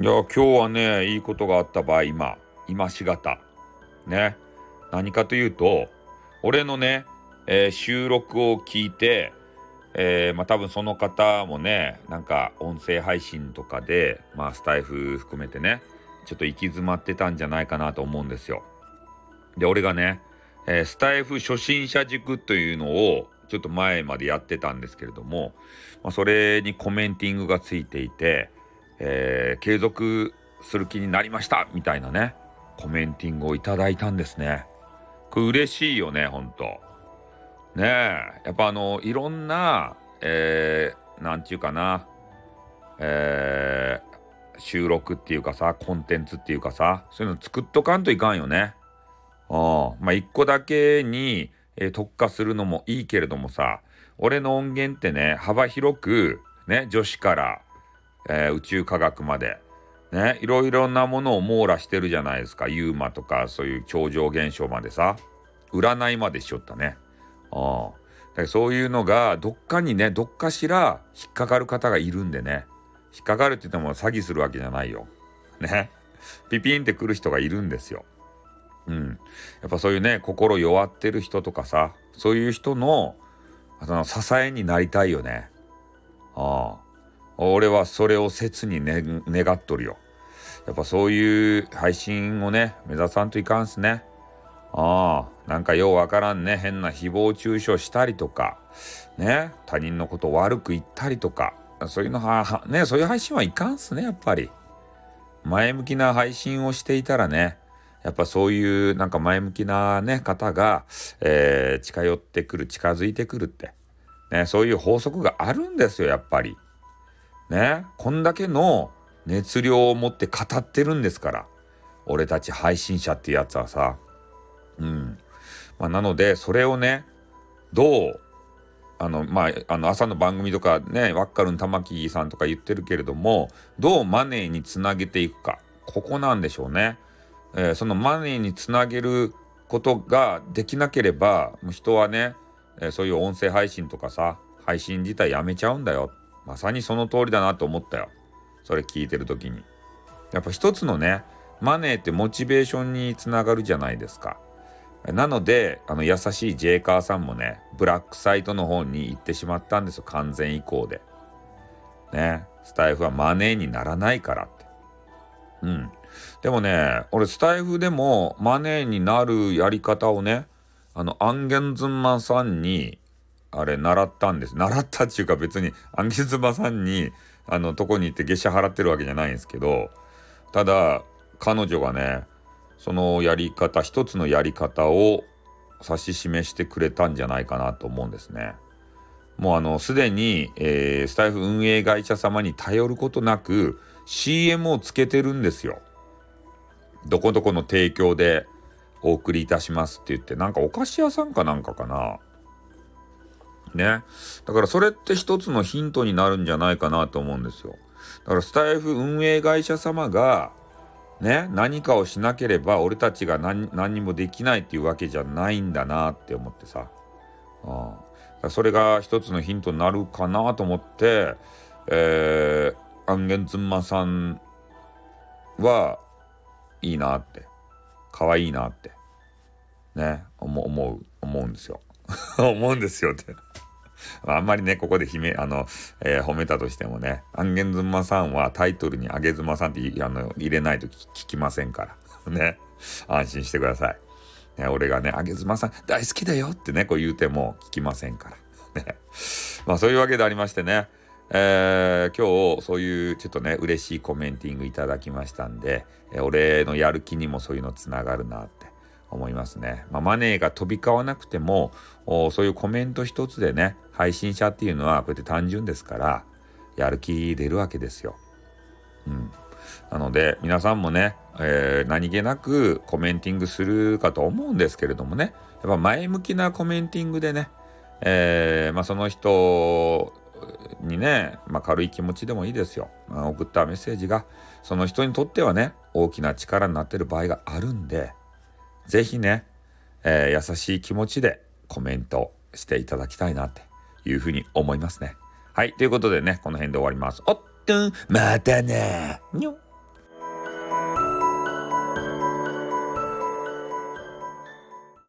いや、今日はね、いいことがあった場合、今、今しがた。ね。何かというと、俺のね、えー、収録を聞いて、えー、まあ多分その方もね、なんか音声配信とかで、まあスタイフ含めてね、ちょっと行き詰まってたんじゃないかなと思うんですよ。で、俺がね、えー、スタイフ初心者塾というのをちょっと前までやってたんですけれども、まあ、それにコメンティングがついていて、えー、継続する気になりましたみたいなね、コメンティングをいただいたんですね。これ嬉しいよね、ほんと。ねえ、やっぱあの、いろんな、えー、なんちゅうかな、えー、収録っていうかさ、コンテンツっていうかさ、そういうの作っとかんといかんよね。うん。まあ、一個だけに、えー、特化するのもいいけれどもさ、俺の音源ってね、幅広く、ね、女子から、えー、宇宙科学まで、ね、いろいろなものを網羅してるじゃないですか。ユーマとか、そういう超常現象までさ、占いまでしよったね。ああ。そういうのが、どっかにね、どっかしら引っかかる方がいるんでね。引っかかるって言っても詐欺するわけじゃないよ。ね。ピピンって来る人がいるんですよ。うん。やっぱそういうね、心弱ってる人とかさ、そういう人の、その支えになりたいよね。ああ。俺はそれを切に、ね、願っとるよ。やっぱそういう配信をね、目指さんといかんすね。ああ、なんかようわからんね、変な誹謗中傷したりとか、ね、他人のこと悪く言ったりとか、そういうのは、ね、そういう配信はいかんすね、やっぱり。前向きな配信をしていたらね、やっぱそういうなんか前向きなね、方が、えー、近寄ってくる、近づいてくるって。ね、そういう法則があるんですよ、やっぱり。ね、こんだけの熱量を持って語ってるんですから。俺たち配信者ってやつはさ。うん。まあ、なので、それをね、どう、あの、まあ、あの、朝の番組とかね、ワッカルン玉木さんとか言ってるけれども、どうマネーにつなげていくか。ここなんでしょうね。えー、そのマネーにつなげることができなければ、もう人はね、えー、そういう音声配信とかさ、配信自体やめちゃうんだよ。まさにその通りだなと思ったよ。それ聞いてる時に。やっぱ一つのね、マネーってモチベーションにつながるじゃないですか。なので、あの、優しいジェイカーさんもね、ブラックサイトの方に行ってしまったんですよ。完全移行で。ね。スタイフはマネーにならないからって。うん。でもね、俺スタイフでもマネーになるやり方をね、あの、アンゲンズンマンさんにあれ、習ったんです。習ったっていうか別に、アンギズバさんに、あの、とこに行って月謝払ってるわけじゃないんですけど、ただ、彼女がね、そのやり方、一つのやり方を指し示してくれたんじゃないかなと思うんですね。もうあの、すでに、えー、スタイフ運営会社様に頼ることなく、CM をつけてるんですよ。どこどこの提供でお送りいたしますって言って、なんかお菓子屋さんかなんかかな。ね。だからそれって一つのヒントになるんじゃないかなと思うんですよ。だからスタイフ運営会社様が、ね、何かをしなければ俺たちが何何にもできないっていうわけじゃないんだなって思ってさ。ああそれが一つのヒントになるかなと思って、えー、アンゲンツンマさんはいいなって、可愛いなって、ね、思う、思うんですよ。思うんですよってあんまりね、ここでめ、あの、えー、褒めたとしてもね、アンゲンズマさんはタイトルにあげずまさんってあの入れないと聞きませんから。ね。安心してください。ね、俺がね、あげずまさん大好きだよってね、こう言うても聞きませんから。ね。まあそういうわけでありましてね、えー、今日そういうちょっとね、嬉しいコメンティングいただきましたんで、えー、俺のやる気にもそういうのつながるなって思いますね。まあ、マネーが飛び交わなくても、そういうコメント一つでね、配信者っていうのはこうやって単純ですから、やる気出るわけですよ。うん。なので、皆さんもね、えー、何気なくコメンティングするかと思うんですけれどもね、やっぱ前向きなコメンティングでね、えー、まあ、その人にね、まあ、軽い気持ちでもいいですよ。まあ、送ったメッセージが、その人にとってはね、大きな力になってる場合があるんで、ぜひね、えー、優しい気持ちでコメントしていただきたいなっていうふうに思いますね。はい。ということでね、この辺で終わります。おっとん、またねにょ